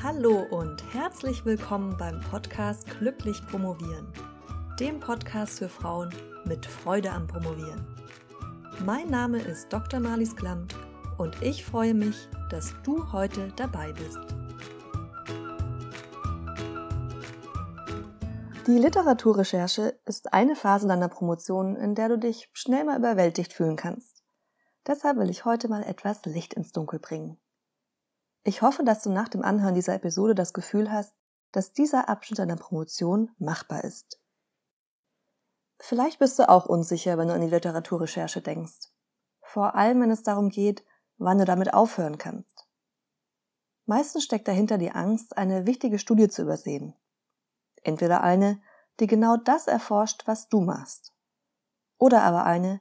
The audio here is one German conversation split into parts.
Hallo und herzlich willkommen beim Podcast Glücklich Promovieren, dem Podcast für Frauen mit Freude am Promovieren. Mein Name ist Dr. Marlies Klamt und ich freue mich, dass du heute dabei bist. Die Literaturrecherche ist eine Phase deiner Promotion, in der du dich schnell mal überwältigt fühlen kannst. Deshalb will ich heute mal etwas Licht ins Dunkel bringen. Ich hoffe, dass du nach dem Anhören dieser Episode das Gefühl hast, dass dieser Abschnitt deiner Promotion machbar ist. Vielleicht bist du auch unsicher, wenn du an die Literaturrecherche denkst. Vor allem, wenn es darum geht, wann du damit aufhören kannst. Meistens steckt dahinter die Angst, eine wichtige Studie zu übersehen. Entweder eine, die genau das erforscht, was du machst. Oder aber eine,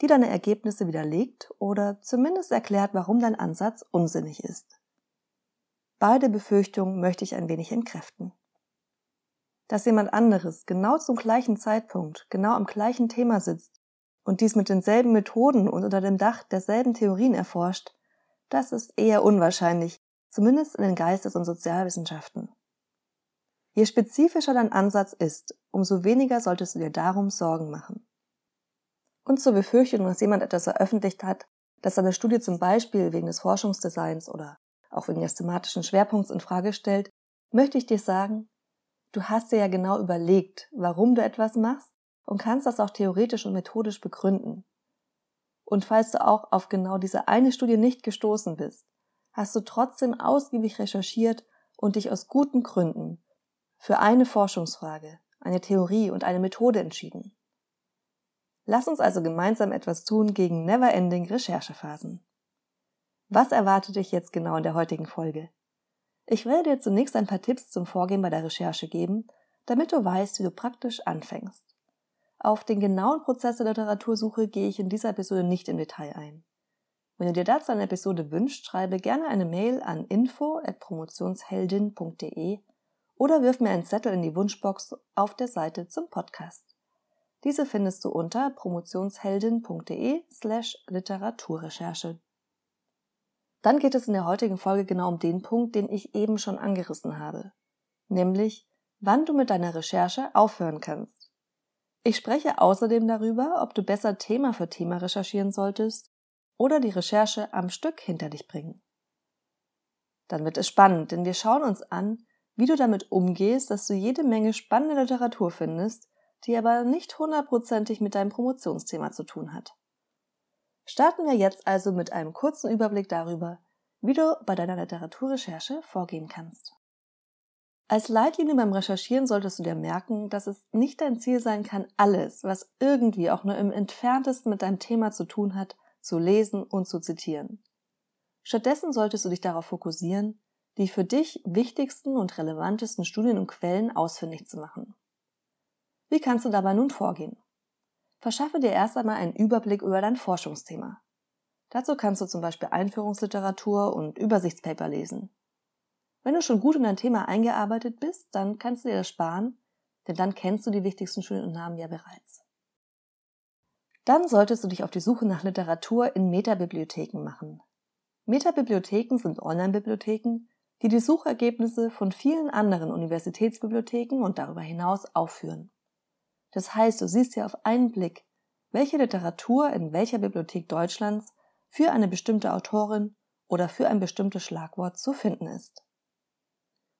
die deine Ergebnisse widerlegt oder zumindest erklärt, warum dein Ansatz unsinnig ist. Beide Befürchtungen möchte ich ein wenig entkräften. Dass jemand anderes genau zum gleichen Zeitpunkt, genau am gleichen Thema sitzt und dies mit denselben Methoden und unter dem Dach derselben Theorien erforscht, das ist eher unwahrscheinlich, zumindest in den Geistes- und Sozialwissenschaften. Je spezifischer dein Ansatz ist, umso weniger solltest du dir darum Sorgen machen. Und zur Befürchtung, dass jemand etwas veröffentlicht hat, das seine Studie zum Beispiel wegen des Forschungsdesigns oder auch wegen des thematischen Schwerpunkts in Frage stellt, möchte ich dir sagen, du hast dir ja genau überlegt, warum du etwas machst und kannst das auch theoretisch und methodisch begründen. Und falls du auch auf genau diese eine Studie nicht gestoßen bist, hast du trotzdem ausgiebig recherchiert und dich aus guten Gründen für eine Forschungsfrage, eine Theorie und eine Methode entschieden. Lass uns also gemeinsam etwas tun gegen never-ending Recherchephasen. Was erwartet dich jetzt genau in der heutigen Folge? Ich werde dir zunächst ein paar Tipps zum Vorgehen bei der Recherche geben, damit du weißt, wie du praktisch anfängst. Auf den genauen Prozess der Literatursuche gehe ich in dieser Episode nicht im Detail ein. Wenn du dir dazu eine Episode wünschst, schreibe gerne eine Mail an info@promotionsheldin.de oder wirf mir einen Zettel in die Wunschbox auf der Seite zum Podcast. Diese findest du unter promotionsheldin.de slash Literaturrecherche. Dann geht es in der heutigen Folge genau um den Punkt, den ich eben schon angerissen habe, nämlich wann du mit deiner Recherche aufhören kannst. Ich spreche außerdem darüber, ob du besser Thema für Thema recherchieren solltest oder die Recherche am Stück hinter dich bringen. Dann wird es spannend, denn wir schauen uns an, wie du damit umgehst, dass du jede Menge spannende Literatur findest, die aber nicht hundertprozentig mit deinem Promotionsthema zu tun hat. Starten wir jetzt also mit einem kurzen Überblick darüber, wie du bei deiner Literaturrecherche vorgehen kannst. Als Leitlinie beim Recherchieren solltest du dir merken, dass es nicht dein Ziel sein kann, alles, was irgendwie auch nur im entferntesten mit deinem Thema zu tun hat, zu lesen und zu zitieren. Stattdessen solltest du dich darauf fokussieren, die für dich wichtigsten und relevantesten Studien und Quellen ausfindig zu machen. Wie kannst du dabei nun vorgehen? Verschaffe dir erst einmal einen Überblick über dein Forschungsthema. Dazu kannst du zum Beispiel Einführungsliteratur und Übersichtspaper lesen. Wenn du schon gut in dein Thema eingearbeitet bist, dann kannst du dir das sparen, denn dann kennst du die wichtigsten Studien und Namen ja bereits. Dann solltest du dich auf die Suche nach Literatur in Metabibliotheken machen. Metabibliotheken sind Online-Bibliotheken, die die Suchergebnisse von vielen anderen Universitätsbibliotheken und darüber hinaus aufführen. Das heißt, du siehst ja auf einen Blick, welche Literatur in welcher Bibliothek Deutschlands für eine bestimmte Autorin oder für ein bestimmtes Schlagwort zu finden ist.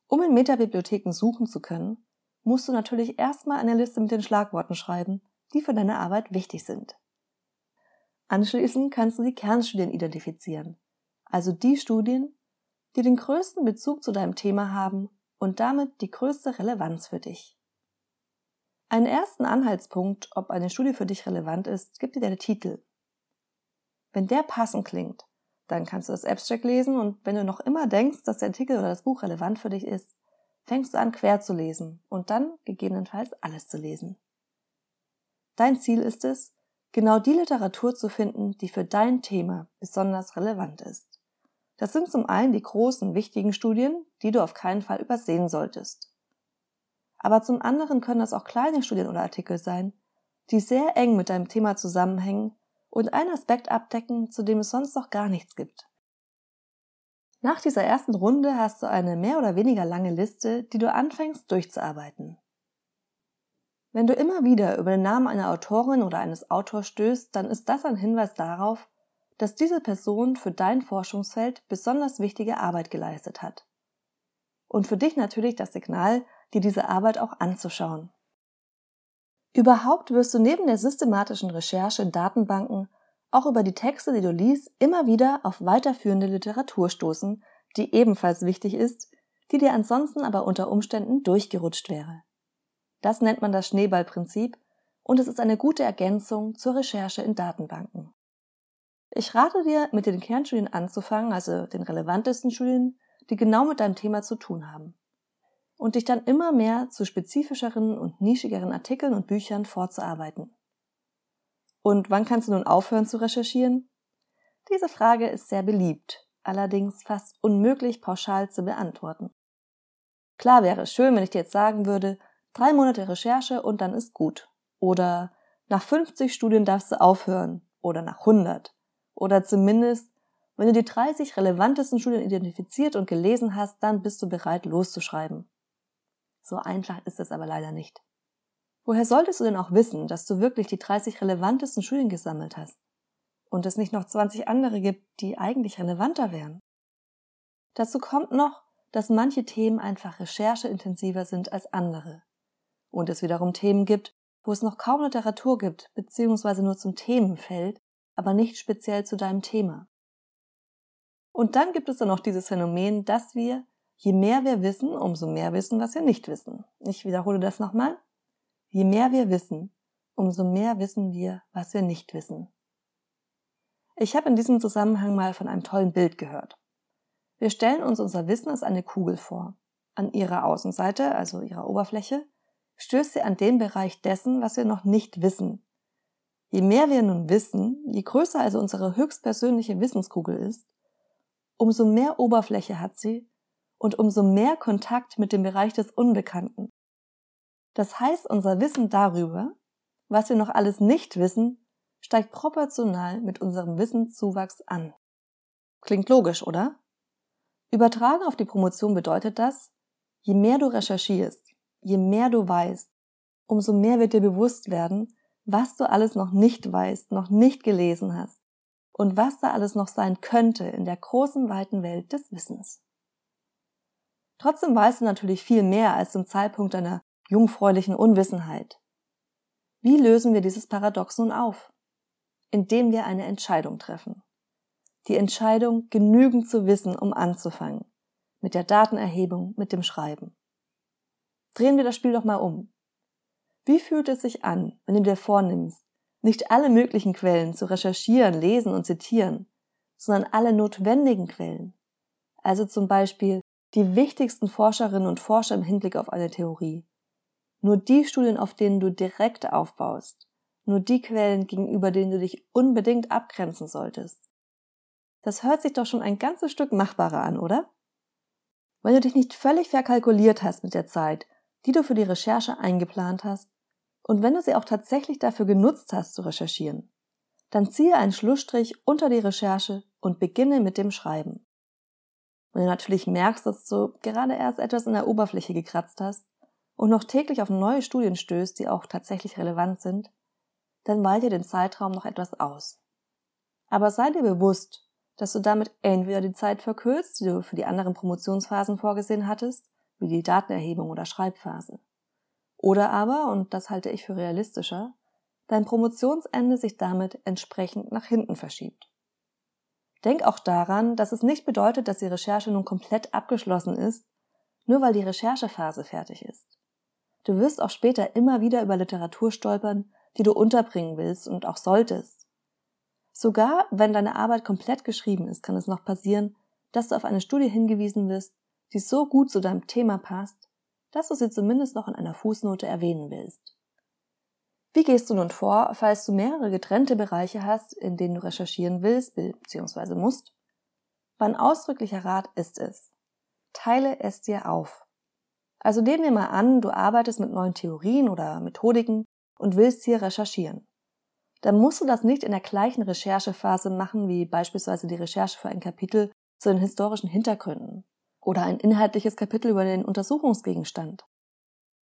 Um in Metabibliotheken suchen zu können, musst du natürlich erstmal eine Liste mit den Schlagworten schreiben, die für deine Arbeit wichtig sind. Anschließend kannst du die Kernstudien identifizieren, also die Studien, die den größten Bezug zu deinem Thema haben und damit die größte Relevanz für dich. Einen ersten Anhaltspunkt, ob eine Studie für dich relevant ist, gibt dir der Titel. Wenn der passend klingt, dann kannst du das Abstract lesen und wenn du noch immer denkst, dass der Artikel oder das Buch relevant für dich ist, fängst du an quer zu lesen und dann gegebenenfalls alles zu lesen. Dein Ziel ist es, genau die Literatur zu finden, die für dein Thema besonders relevant ist. Das sind zum einen die großen, wichtigen Studien, die du auf keinen Fall übersehen solltest. Aber zum anderen können das auch kleine Studien oder Artikel sein, die sehr eng mit deinem Thema zusammenhängen und einen Aspekt abdecken, zu dem es sonst noch gar nichts gibt. Nach dieser ersten Runde hast du eine mehr oder weniger lange Liste, die du anfängst durchzuarbeiten. Wenn du immer wieder über den Namen einer Autorin oder eines Autors stößt, dann ist das ein Hinweis darauf, dass diese Person für dein Forschungsfeld besonders wichtige Arbeit geleistet hat. Und für dich natürlich das Signal, dir diese Arbeit auch anzuschauen. Überhaupt wirst du neben der systematischen Recherche in Datenbanken auch über die Texte, die du liest, immer wieder auf weiterführende Literatur stoßen, die ebenfalls wichtig ist, die dir ansonsten aber unter Umständen durchgerutscht wäre. Das nennt man das Schneeballprinzip und es ist eine gute Ergänzung zur Recherche in Datenbanken. Ich rate dir, mit den Kernstudien anzufangen, also den relevantesten Studien, die genau mit deinem Thema zu tun haben. Und dich dann immer mehr zu spezifischeren und nischigeren Artikeln und Büchern vorzuarbeiten. Und wann kannst du nun aufhören zu recherchieren? Diese Frage ist sehr beliebt, allerdings fast unmöglich pauschal zu beantworten. Klar wäre es schön, wenn ich dir jetzt sagen würde, drei Monate Recherche und dann ist gut. Oder nach 50 Studien darfst du aufhören. Oder nach 100. Oder zumindest, wenn du die 30 relevantesten Studien identifiziert und gelesen hast, dann bist du bereit loszuschreiben. So einfach ist es aber leider nicht. Woher solltest du denn auch wissen, dass du wirklich die 30 relevantesten Studien gesammelt hast? Und es nicht noch 20 andere gibt, die eigentlich relevanter wären? Dazu kommt noch, dass manche Themen einfach rechercheintensiver sind als andere. Und es wiederum Themen gibt, wo es noch kaum Literatur gibt, beziehungsweise nur zum Themenfeld, aber nicht speziell zu deinem Thema. Und dann gibt es dann noch dieses Phänomen, dass wir, je mehr wir wissen, umso mehr wissen, was wir nicht wissen. Ich wiederhole das nochmal. Je mehr wir wissen, umso mehr wissen wir, was wir nicht wissen. Ich habe in diesem Zusammenhang mal von einem tollen Bild gehört. Wir stellen uns unser Wissen als eine Kugel vor. An ihrer Außenseite, also ihrer Oberfläche, stößt sie an den Bereich dessen, was wir noch nicht wissen. Je mehr wir nun wissen, je größer also unsere höchstpersönliche Wissenskugel ist, umso mehr Oberfläche hat sie und umso mehr Kontakt mit dem Bereich des Unbekannten. Das heißt, unser Wissen darüber, was wir noch alles nicht wissen, steigt proportional mit unserem Wissenszuwachs an. Klingt logisch, oder? Übertragen auf die Promotion bedeutet das, je mehr du recherchierst, je mehr du weißt, umso mehr wird dir bewusst werden, was du alles noch nicht weißt, noch nicht gelesen hast und was da alles noch sein könnte in der großen, weiten Welt des Wissens. Trotzdem weißt du natürlich viel mehr als zum Zeitpunkt deiner jungfräulichen Unwissenheit. Wie lösen wir dieses Paradox nun auf? Indem wir eine Entscheidung treffen. Die Entscheidung, genügend zu wissen, um anzufangen. Mit der Datenerhebung, mit dem Schreiben. Drehen wir das Spiel doch mal um. Wie fühlt es sich an, wenn du dir vornimmst, nicht alle möglichen Quellen zu recherchieren, lesen und zitieren, sondern alle notwendigen Quellen? Also zum Beispiel die wichtigsten Forscherinnen und Forscher im Hinblick auf eine Theorie, nur die Studien, auf denen du direkt aufbaust. Nur die Quellen, gegenüber denen du dich unbedingt abgrenzen solltest. Das hört sich doch schon ein ganzes Stück machbarer an, oder? Wenn du dich nicht völlig verkalkuliert hast mit der Zeit, die du für die Recherche eingeplant hast, und wenn du sie auch tatsächlich dafür genutzt hast zu recherchieren, dann ziehe einen Schlussstrich unter die Recherche und beginne mit dem Schreiben. Wenn du natürlich merkst, dass du gerade erst etwas in der Oberfläche gekratzt hast, und noch täglich auf neue Studien stößt, die auch tatsächlich relevant sind, dann weite dir den Zeitraum noch etwas aus. Aber sei dir bewusst, dass du damit entweder die Zeit verkürzt, die du für die anderen Promotionsphasen vorgesehen hattest, wie die Datenerhebung oder Schreibphase. Oder aber, und das halte ich für realistischer, dein Promotionsende sich damit entsprechend nach hinten verschiebt. Denk auch daran, dass es nicht bedeutet, dass die Recherche nun komplett abgeschlossen ist, nur weil die Recherchephase fertig ist. Du wirst auch später immer wieder über Literatur stolpern, die du unterbringen willst und auch solltest. Sogar wenn deine Arbeit komplett geschrieben ist, kann es noch passieren, dass du auf eine Studie hingewiesen wirst, die so gut zu deinem Thema passt, dass du sie zumindest noch in einer Fußnote erwähnen willst. Wie gehst du nun vor, falls du mehrere getrennte Bereiche hast, in denen du recherchieren willst bzw. musst? Mein ausdrücklicher Rat ist es. Teile es dir auf. Also nehmen wir mal an, du arbeitest mit neuen Theorien oder Methodiken und willst hier recherchieren. Dann musst du das nicht in der gleichen Recherchephase machen wie beispielsweise die Recherche für ein Kapitel zu den historischen Hintergründen oder ein inhaltliches Kapitel über den Untersuchungsgegenstand.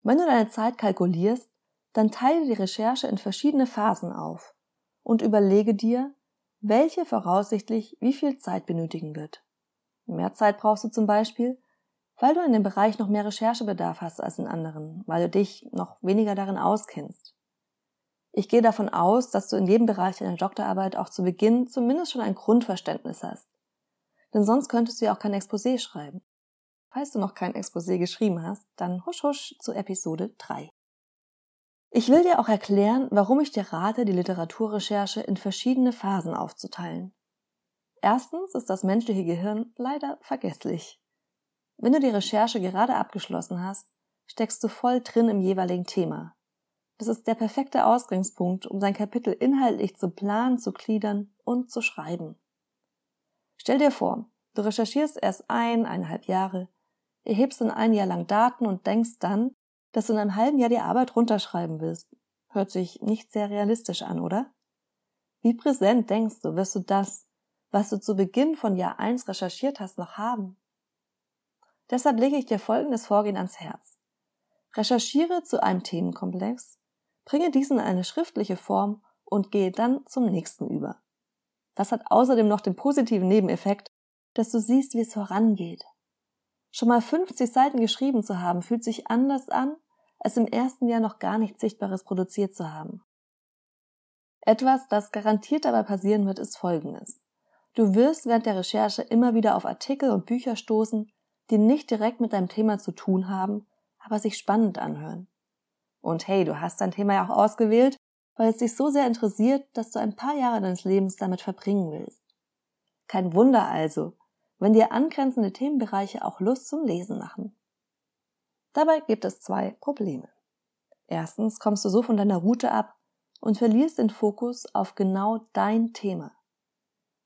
Wenn du deine Zeit kalkulierst, dann teile die Recherche in verschiedene Phasen auf und überlege dir, welche voraussichtlich wie viel Zeit benötigen wird. Mehr Zeit brauchst du zum Beispiel, weil du in dem Bereich noch mehr Recherchebedarf hast als in anderen, weil du dich noch weniger darin auskennst. Ich gehe davon aus, dass du in jedem Bereich deiner Doktorarbeit auch zu Beginn zumindest schon ein Grundverständnis hast. Denn sonst könntest du ja auch kein Exposé schreiben. Falls du noch kein Exposé geschrieben hast, dann husch husch zu Episode 3. Ich will dir auch erklären, warum ich dir rate, die Literaturrecherche in verschiedene Phasen aufzuteilen. Erstens ist das menschliche Gehirn leider vergesslich. Wenn du die Recherche gerade abgeschlossen hast, steckst du voll drin im jeweiligen Thema. Das ist der perfekte Ausgangspunkt, um dein Kapitel inhaltlich zu planen, zu gliedern und zu schreiben. Stell dir vor, du recherchierst erst ein, eineinhalb Jahre, erhebst dann ein Jahr lang Daten und denkst dann, dass du in einem halben Jahr die Arbeit runterschreiben willst. Hört sich nicht sehr realistisch an, oder? Wie präsent denkst du, wirst du das, was du zu Beginn von Jahr 1 recherchiert hast, noch haben? Deshalb lege ich dir folgendes Vorgehen ans Herz. Recherchiere zu einem Themenkomplex, bringe diesen in eine schriftliche Form und gehe dann zum nächsten über. Das hat außerdem noch den positiven Nebeneffekt, dass du siehst, wie es vorangeht. Schon mal 50 Seiten geschrieben zu haben, fühlt sich anders an, als im ersten Jahr noch gar nichts Sichtbares produziert zu haben. Etwas, das garantiert dabei passieren wird, ist Folgendes. Du wirst während der Recherche immer wieder auf Artikel und Bücher stoßen, die nicht direkt mit deinem Thema zu tun haben, aber sich spannend anhören. Und hey, du hast dein Thema ja auch ausgewählt, weil es dich so sehr interessiert, dass du ein paar Jahre deines Lebens damit verbringen willst. Kein Wunder also, wenn dir angrenzende Themenbereiche auch Lust zum Lesen machen. Dabei gibt es zwei Probleme. Erstens kommst du so von deiner Route ab und verlierst den Fokus auf genau dein Thema.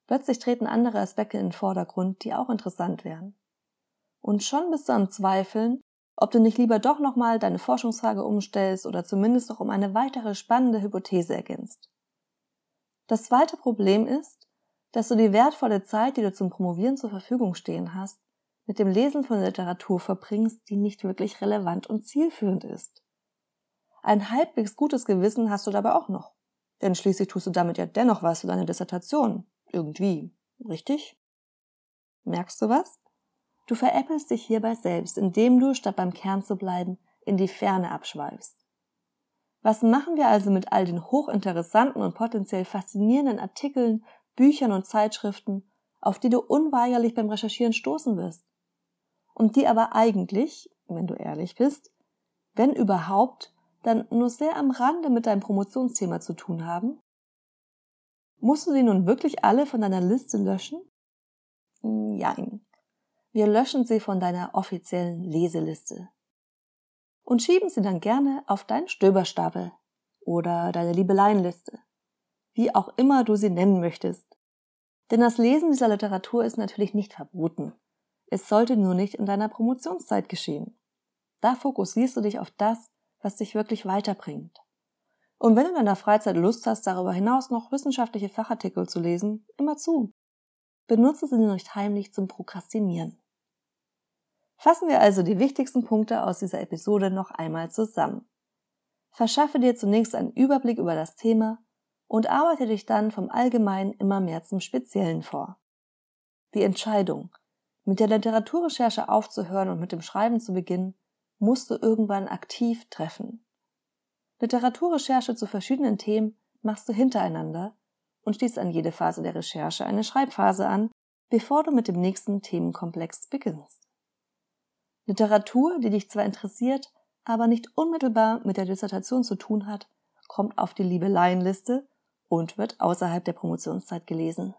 Plötzlich treten andere Aspekte in den Vordergrund, die auch interessant wären. Und schon bist du am Zweifeln, ob du nicht lieber doch nochmal deine Forschungsfrage umstellst oder zumindest noch um eine weitere spannende Hypothese ergänzt. Das zweite Problem ist, dass du die wertvolle Zeit, die du zum Promovieren zur Verfügung stehen hast, mit dem Lesen von Literatur verbringst, die nicht wirklich relevant und zielführend ist. Ein halbwegs gutes Gewissen hast du dabei auch noch. Denn schließlich tust du damit ja dennoch was für deine Dissertation. Irgendwie. Richtig? Merkst du was? Du veräppelst dich hierbei selbst, indem du, statt beim Kern zu bleiben, in die Ferne abschweifst. Was machen wir also mit all den hochinteressanten und potenziell faszinierenden Artikeln, Büchern und Zeitschriften, auf die du unweigerlich beim Recherchieren stoßen wirst? Und die aber eigentlich, wenn du ehrlich bist, wenn überhaupt, dann nur sehr am Rande mit deinem Promotionsthema zu tun haben? Musst du sie nun wirklich alle von deiner Liste löschen? Nein. Wir löschen sie von deiner offiziellen Leseliste. Und schieben sie dann gerne auf deinen Stöberstapel oder deine Liebeleienliste. Wie auch immer du sie nennen möchtest. Denn das Lesen dieser Literatur ist natürlich nicht verboten. Es sollte nur nicht in deiner Promotionszeit geschehen. Da fokussierst du dich auf das, was dich wirklich weiterbringt. Und wenn du in deiner Freizeit Lust hast, darüber hinaus noch wissenschaftliche Fachartikel zu lesen, immer zu. Benutze sie nicht heimlich zum Prokrastinieren. Fassen wir also die wichtigsten Punkte aus dieser Episode noch einmal zusammen. Verschaffe dir zunächst einen Überblick über das Thema und arbeite dich dann vom Allgemeinen immer mehr zum Speziellen vor. Die Entscheidung, mit der Literaturrecherche aufzuhören und mit dem Schreiben zu beginnen, musst du irgendwann aktiv treffen. Literaturrecherche zu verschiedenen Themen machst du hintereinander und schließt an jede Phase der Recherche eine Schreibphase an, bevor du mit dem nächsten Themenkomplex beginnst. Literatur, die dich zwar interessiert, aber nicht unmittelbar mit der Dissertation zu tun hat, kommt auf die Liebeleienliste und wird außerhalb der Promotionszeit gelesen.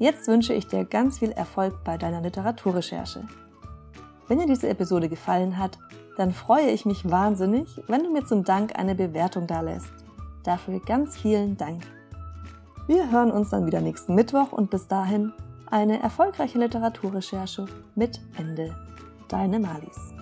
Jetzt wünsche ich dir ganz viel Erfolg bei deiner Literaturrecherche. Wenn dir diese Episode gefallen hat, dann freue ich mich wahnsinnig, wenn du mir zum Dank eine Bewertung dalässt. Dafür ganz vielen Dank. Wir hören uns dann wieder nächsten Mittwoch und bis dahin eine erfolgreiche Literaturrecherche mit Ende. Deine Malis.